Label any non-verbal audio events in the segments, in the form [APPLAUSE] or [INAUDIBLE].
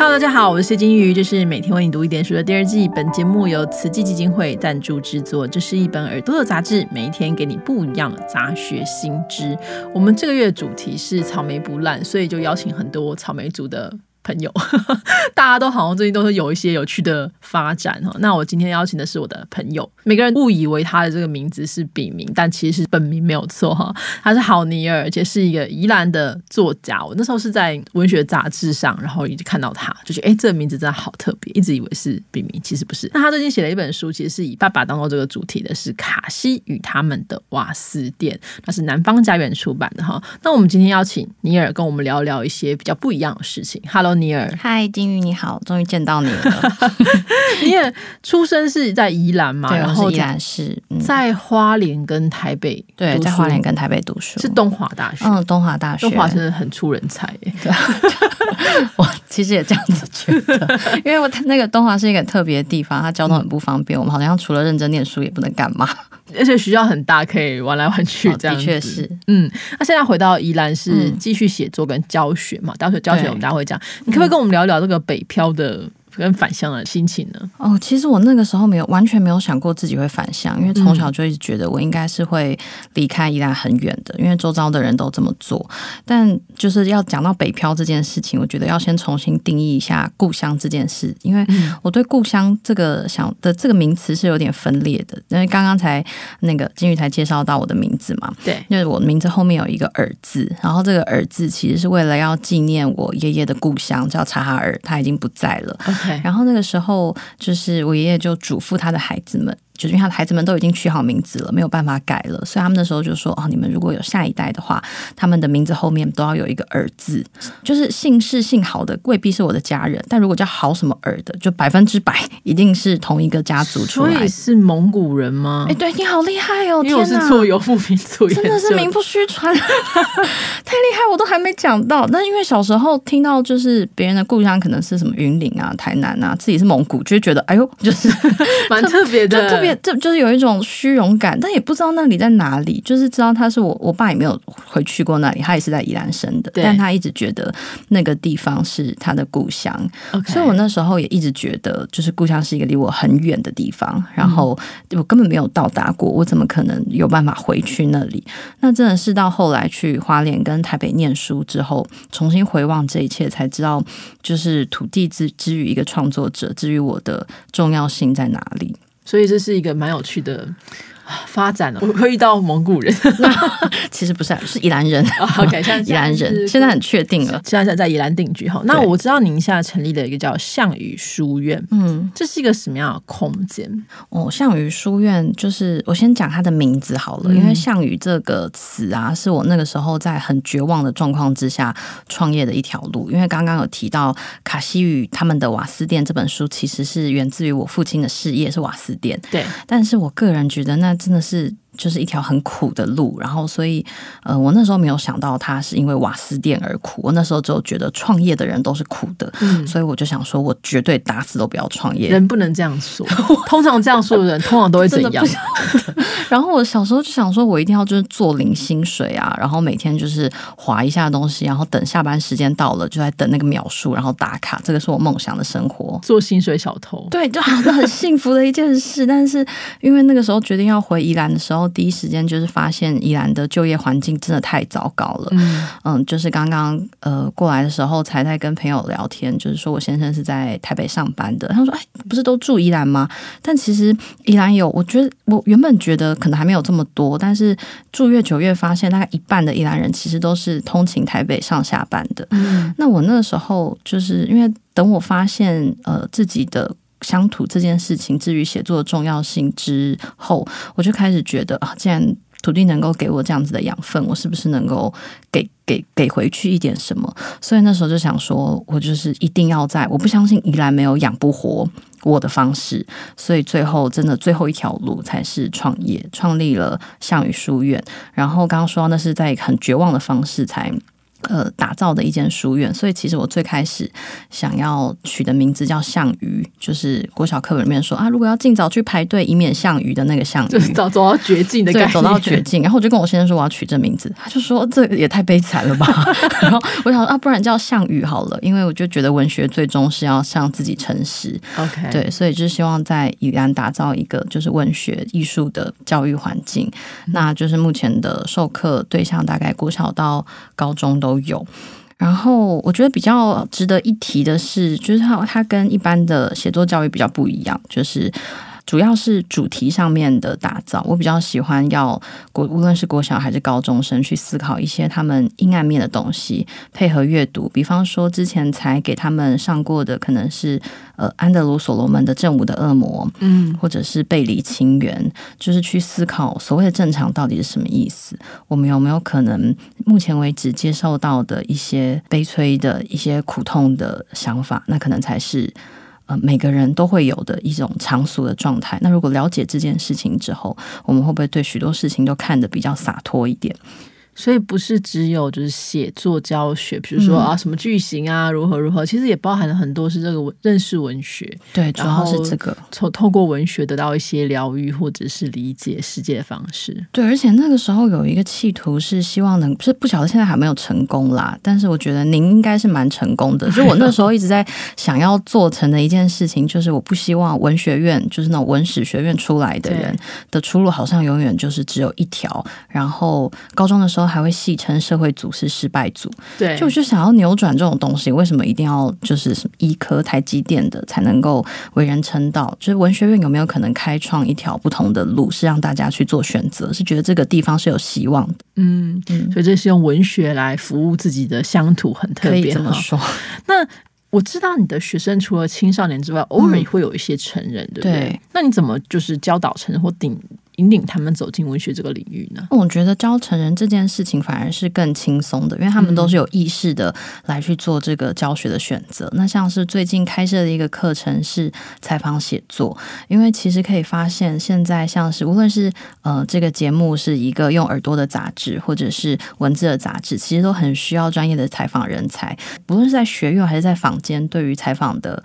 Hello，大家好，我是谢金鱼，这是每天为你读一点书的第二季。本节目由慈济基金会赞助制作。这是一本耳朵的杂志，每一天给你不一样的杂学新知。我们这个月的主题是草莓不烂，所以就邀请很多草莓族的。朋友，[LAUGHS] 大家都好像最近都是有一些有趣的发展哈。那我今天邀请的是我的朋友，每个人误以为他的这个名字是笔名，但其实本名没有错哈。他是郝尼尔，而且是一个宜兰的作家。我那时候是在文学杂志上，然后一直看到他，就觉得哎，这个名字真的好特别，一直以为是笔名，其实不是。那他最近写了一本书，其实是以爸爸当做这个主题的，是卡西与他们的瓦斯店，那是南方家园出版的哈。那我们今天邀请尼尔跟我们聊聊一些比较不一样的事情。Hello。尼尔，嗨，金鱼你好，终于见到你了。[LAUGHS] 你也出生是在宜兰嘛？然后宜兰是在花莲跟台北，对，在花莲跟台北读书，是东华大学。嗯，东华大学，东华真的很出人才。[LAUGHS] 对，我其实也这样子觉得，[LAUGHS] 因为我那个东华是一个特别的地方，它交通很不方便，我们好像除了认真念书也不能干嘛。而且学校很大，可以玩来玩去，这样的确是。嗯，那现在回到宜兰是继续写作跟教学嘛？教学教学，我们大家会讲，你可不可以跟我们聊聊这个北漂的？跟返乡的心情呢？哦，其实我那个时候没有完全没有想过自己会返乡，因为从小就一直觉得我应该是会离开宜兰很远的，因为周遭的人都这么做。但就是要讲到北漂这件事情，我觉得要先重新定义一下故乡这件事，因为我对故乡这个想的这个名词是有点分裂的。因为刚刚才那个金玉才介绍到我的名字嘛，对，因为我名字后面有一个尔字，然后这个尔字其实是为了要纪念我爷爷的故乡，叫察哈尔，他已经不在了。然后那个时候，就是我爷爷就嘱咐他的孩子们。就是因为他的孩子们都已经取好名字了，没有办法改了，所以他们那时候就说：“哦，你们如果有下一代的话，他们的名字后面都要有一个儿字，就是姓氏姓郝的未必是我的家人，但如果叫郝什么儿的，就百分之百一定是同一个家族出来。”所以是蒙古人吗？哎，对你好厉害哦！因为我是做游牧民族，真的是名不虚传，[LAUGHS] 太厉害！我都还没讲到。那因为小时候听到就是别人的故乡可能是什么云林啊、台南啊，自己是蒙古，就会觉得哎呦，就是 [LAUGHS] 蛮特别的，特别。这就是有一种虚荣感，但也不知道那里在哪里。就是知道他是我，我爸也没有回去过那里，他也是在宜兰生的，但他一直觉得那个地方是他的故乡。所以我那时候也一直觉得，就是故乡是一个离我很远的地方，然后我根本没有到达过，我怎么可能有办法回去那里？那真的是到后来去花莲跟台北念书之后，重新回望这一切，才知道，就是土地之之于一个创作者，之于我的重要性在哪里。所以这是一个蛮有趣的。发展了，我会遇到蒙古人，[LAUGHS] 其实不是，是宜兰人。OK，现在 [LAUGHS] 宜兰人现在很确定了，现在在宜兰定居哈。那我知道宁夏成立了一个叫项羽书院，嗯，这是一个什么样的空间？哦，项羽书院就是我先讲它的名字好了，因为项羽这个词啊，是我那个时候在很绝望的状况之下创业的一条路。因为刚刚有提到卡西与他们的瓦斯店这本书，其实是源自于我父亲的事业是瓦斯店，对。但是我个人觉得那。真的是。就是一条很苦的路，然后所以，呃，我那时候没有想到他是因为瓦斯店而苦。我那时候就觉得创业的人都是苦的，嗯，所以我就想说，我绝对打死都不要创业。人不能这样说，通常这样说的人，通常都会怎样？然后我小时候就想说，我一定要就是做零薪水啊，然后每天就是划一下东西，然后等下班时间到了，就在等那个秒数，然后打卡。这个是我梦想的生活，做薪水小偷。对，就好像很幸福的一件事。但是因为那个时候决定要回宜兰的时候。第一时间就是发现宜兰的就业环境真的太糟糕了。嗯，就是刚刚呃过来的时候，才在跟朋友聊天，就是说我先生是在台北上班的。他说：“哎，不是都住宜兰吗？”但其实宜兰有，我觉得我原本觉得可能还没有这么多，但是住越久越发现，大概一半的宜兰人其实都是通勤台北上下班的。嗯，那我那时候就是因为等我发现呃自己的。乡土这件事情，至于写作的重要性之后，我就开始觉得啊，既然土地能够给我这样子的养分，我是不是能够给给给回去一点什么？所以那时候就想说，我就是一定要在，我不相信宜兰没有养不活我的方式，所以最后真的最后一条路才是创业，创立了项羽书院。然后刚刚说那是在很绝望的方式才。呃，打造的一间书院，所以其实我最开始想要取的名字叫项羽，就是国小课本里面说啊，如果要尽早去排队，以免项羽的那个项羽，就是早走到绝境的感觉，走到绝境。然后我就跟我先生说我要取这名字，他就说这也太悲惨了吧。[LAUGHS] 然后我想啊，不然叫项羽好了，因为我就觉得文学最终是要向自己诚实。OK，对，所以就是希望在宜兰打造一个就是文学艺术的教育环境。那就是目前的授课对象大概国小到高中都。都有，然后我觉得比较值得一提的是，就是它它跟一般的写作教育比较不一样，就是。主要是主题上面的打造，我比较喜欢要国无论是国小还是高中生去思考一些他们阴暗面的东西，配合阅读。比方说之前才给他们上过的，可能是呃安德鲁所罗门的《正午的恶魔》，嗯，或者是《背离清源》，就是去思考所谓的正常到底是什么意思。我们有没有可能目前为止接受到的一些悲催的一些苦痛的想法，那可能才是。呃，每个人都会有的一种常俗的状态。那如果了解这件事情之后，我们会不会对许多事情都看得比较洒脱一点？所以不是只有就是写作教学，比如说啊什么句型啊如何如何，其实也包含了很多是这个认识文学，对，主要是这个，从透过文学得到一些疗愈或者是理解世界的方式。对，而且那个时候有一个企图是希望能，是不晓得现在还没有成功啦，但是我觉得您应该是蛮成功的。就我那时候一直在想要做成的一件事情，就是我不希望文学院就是那种文史学院出来的人的出路好像永远就是只有一条。然后高中的时候。还会戏称社会组是失败组，对，就就想要扭转这种东西，为什么一定要就是什么医科、台积电的才能够为人称道？就是文学院有没有可能开创一条不同的路，是让大家去做选择？是觉得这个地方是有希望的，嗯嗯，所以这是用文学来服务自己的乡土，很特别。怎么说，那我知道你的学生除了青少年之外，偶尔也会有一些成人，对不对？那你怎么就是教导成人或顶？引领他们走进文学这个领域呢？我觉得教成人这件事情反而是更轻松的，因为他们都是有意识的来去做这个教学的选择。那像是最近开设的一个课程是采访写作，因为其实可以发现，现在像是无论是呃这个节目是一个用耳朵的杂志，或者是文字的杂志，其实都很需要专业的采访人才，不论是在学院还是在坊间，对于采访的。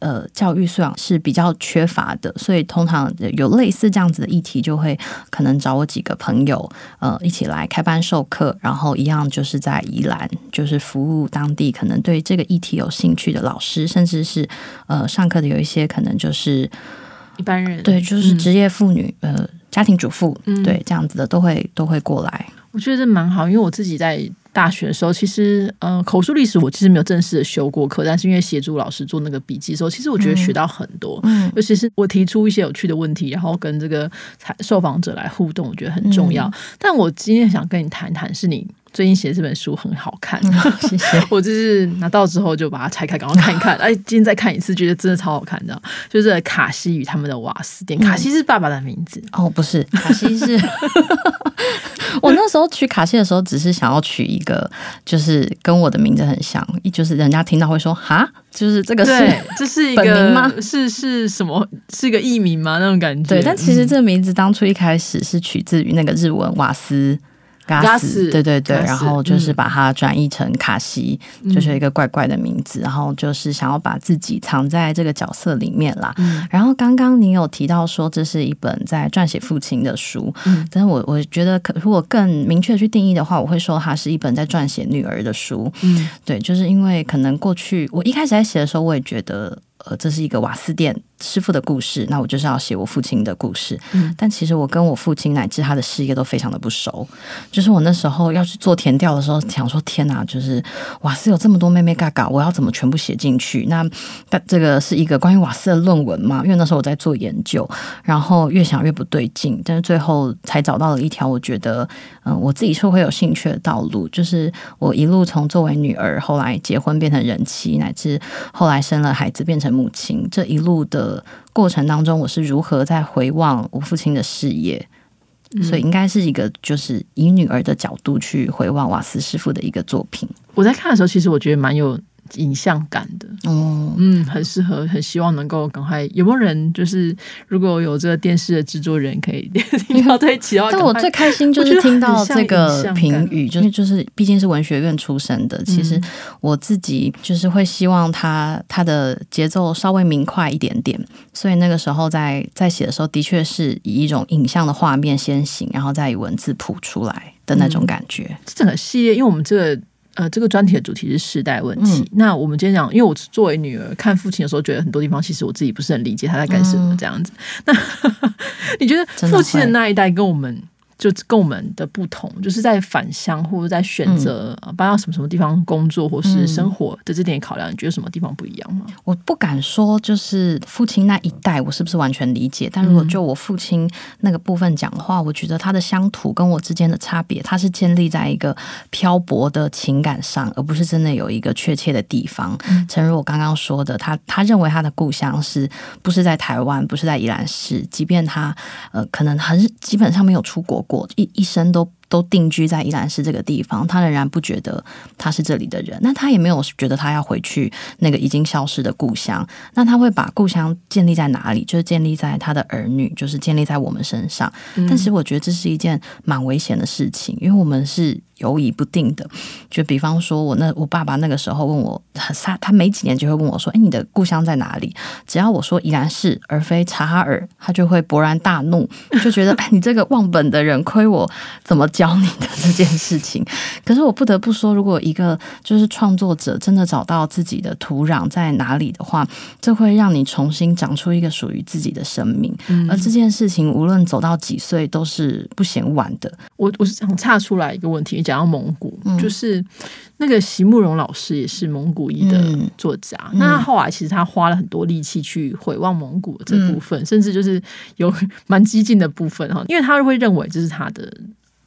呃，教育素养是比较缺乏的，所以通常有类似这样子的议题，就会可能找我几个朋友，呃，一起来开班授课，然后一样就是在宜兰，就是服务当地可能对这个议题有兴趣的老师，甚至是呃上课的有一些可能就是一般人，对，就是职业妇女，呃，家庭主妇，对，这样子的都会都会过来。我觉得这蛮好，因为我自己在。大学的时候，其实呃，口述历史我其实没有正式的修过课，但是因为协助老师做那个笔记的时候，其实我觉得学到很多。嗯，尤其是我提出一些有趣的问题，然后跟这个受访者来互动，我觉得很重要。但我今天想跟你谈谈，是你最近写的这本书很好看，谢谢。[LAUGHS] 我就是拿到之后就把它拆开，赶快看一看。[LAUGHS] 哎，今天再看一次，觉得真的超好看，的就是卡西与他们的瓦斯店。卡西是爸爸的名字哦，不是，卡西是。[LAUGHS] 我那时候取卡西的时候，只是想要取一个，就是跟我的名字很像，就是人家听到会说哈，就是这个是这是一个名吗？是是什么？是一个艺名吗？那种感觉。对，但其实这个名字当初一开始是取自于那个日文瓦斯。嘎斯，对对对，然后就是把它转译成卡西，就是一个怪怪的名字，然后就是想要把自己藏在这个角色里面啦。然后刚刚你有提到说这是一本在撰写父亲的书，但是我我觉得可如果更明确去定义的话，我会说它是一本在撰写女儿的书。嗯，对，就是因为可能过去我一开始在写的时候，我也觉得呃这是一个瓦斯店。师傅的故事，那我就是要写我父亲的故事。嗯，但其实我跟我父亲乃至他的事业都非常的不熟。就是我那时候要去做填调的时候，想说天哪，就是瓦斯有这么多妹妹嘎嘎，我要怎么全部写进去？那但这个是一个关于瓦斯的论文嘛？因为那时候我在做研究，然后越想越不对劲，但是最后才找到了一条我觉得嗯我自己是会有兴趣的道路，就是我一路从作为女儿，后来结婚变成人妻，乃至后来生了孩子变成母亲，这一路的。过程当中，我是如何在回望我父亲的事业，所以应该是一个就是以女儿的角度去回望瓦斯师傅的一个作品。我在看的时候，其实我觉得蛮有影像感的。哦，嗯，很适合，很希望能够赶快。有没有人就是如果有这个电视的制作人可以 [LAUGHS] 听到这一期，但我最开心就是听到这个评语，就是就是，毕竟是文学院出身的，其实我自己就是会希望他他的节奏稍微明快一点点，所以那个时候在在写的时候，的确是以一种影像的画面先行，然后再以文字谱出来的那种感觉。这整个系列，因为我们这个呃这个专题的主题是世代问题。嗯那我们今天讲，因为我作为女儿看父亲的时候，觉得很多地方其实我自己不是很理解他在干什么嗯这样子。那 [LAUGHS] 你觉得父亲的那一代跟我们？就跟我们的不同，就是在返乡或者在选择呃搬到什么什么地方工作或是嗯生活的这点考量，你觉得什么地方不一样吗？我不敢说，就是父亲那一代，我是不是完全理解？但如果就我父亲那个部分讲话，我觉得他的乡土跟我之间的差别，他是建立在一个漂泊的情感上，而不是真的有一个确切的地方。诚如我刚刚说的，他他认为他的故乡是不是在台湾，不是在宜兰市，即便他呃可能很基本上没有出国过，一一生都。都定居在宜兰市这个地方，他仍然不觉得他是这里的人，那他也没有觉得他要回去那个已经消失的故乡。那他会把故乡建立在哪里？就是建立在他的儿女，就是建立在我们身上。但是我觉得这是一件蛮危险的事情，因为我们是犹疑不定的。就比方说，我那我爸爸那个时候问我，他他没几年就会问我说：“哎，你的故乡在哪里？”只要我说宜兰市，而非察哈尔，他就会勃然大怒，就觉得 [LAUGHS] 哎，你这个忘本的人，亏我怎么教你的这件事情。[LAUGHS] 可是我不得不说，如果一个就是创作者真的找到自己的土壤在哪里的话，这会让你重新长出一个属于自己的生命。而这件事情，无论走到几岁，都是不嫌晚的。我我是想岔出来一个问题，讲到蒙古，嗯就是那个席慕容老师也是蒙古裔的嗯作家，那他后来其实他花了很多力气去回望蒙古的这部分，甚至就是有 [LAUGHS] 蛮激进的部分哈，因为他会认为这是他的。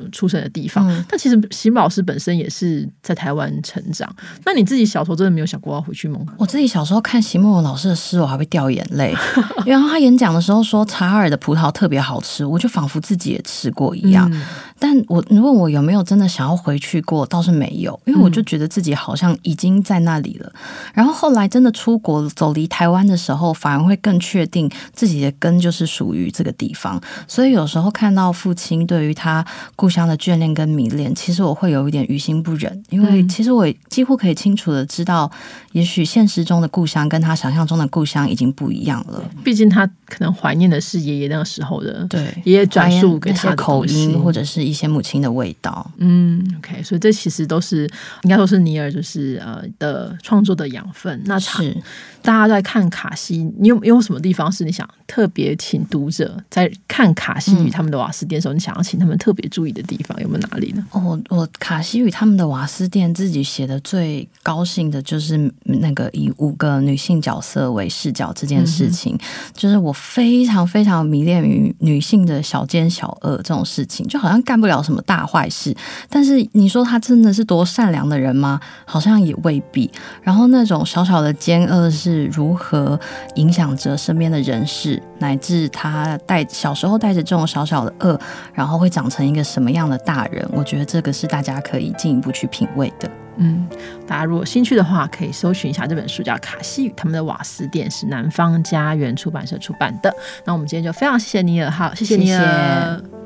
呃出生的地方，嗯但其实席慕老师本身也是在台湾成长。那你自己小时候真的没有想过要回去蒙古？我自己小时候看席慕容老师的诗，我还会掉眼泪。[LAUGHS] 然后他演讲的时候说查尔的葡萄特别好吃，我就仿佛自己也吃过一样。嗯但我你问我有没有真的想要回去过，倒是没有，因为我就觉得自己好像已经在那里了。然后后来真的出国走离台湾的时候，反而会更确定自己的根就是属于这个地方。所以有时候看到父亲对于他故乡的眷恋跟迷恋，其实我会有一点于心不忍，因为其实我几乎可以清楚的知道，也许现实中的故乡跟他想象中的故乡已经不一样了。毕竟他可能怀念的是爷爷那个时候的，对，爷爷转述给他的口音或者是一些母亲的味道。嗯，OK，所以这其实都是应该说是尼尔就是呃的创作的养分。那是，大家在看卡西，你有有什么地方是你想特别请读者在看卡西与他们的瓦斯店的时候，你想要请他们特别注意的地方有没有哪里呢？哦，我我卡西与他们的瓦斯店自己写的最高兴的就是那个以五个女性角色为视角这件事情，就是我非常非常迷恋于女性的小奸小恶这种事情，就好像干不了什么大坏事，但是你说他真的是多善良的人吗？好像也未必。然后那种小小的奸恶是如何影响着身边的人事，乃至他带小时候带着这种小小的恶，然后会长成一个什么样的大人？我觉得这个是大家可以进一步去品味的。嗯，大家如果兴趣的话，可以搜寻一下这本书，叫《卡西与他们的瓦斯店》，是南方家园出版社出版的。那我们今天就非常谢谢尼尔，好，谢谢尼尔。谢谢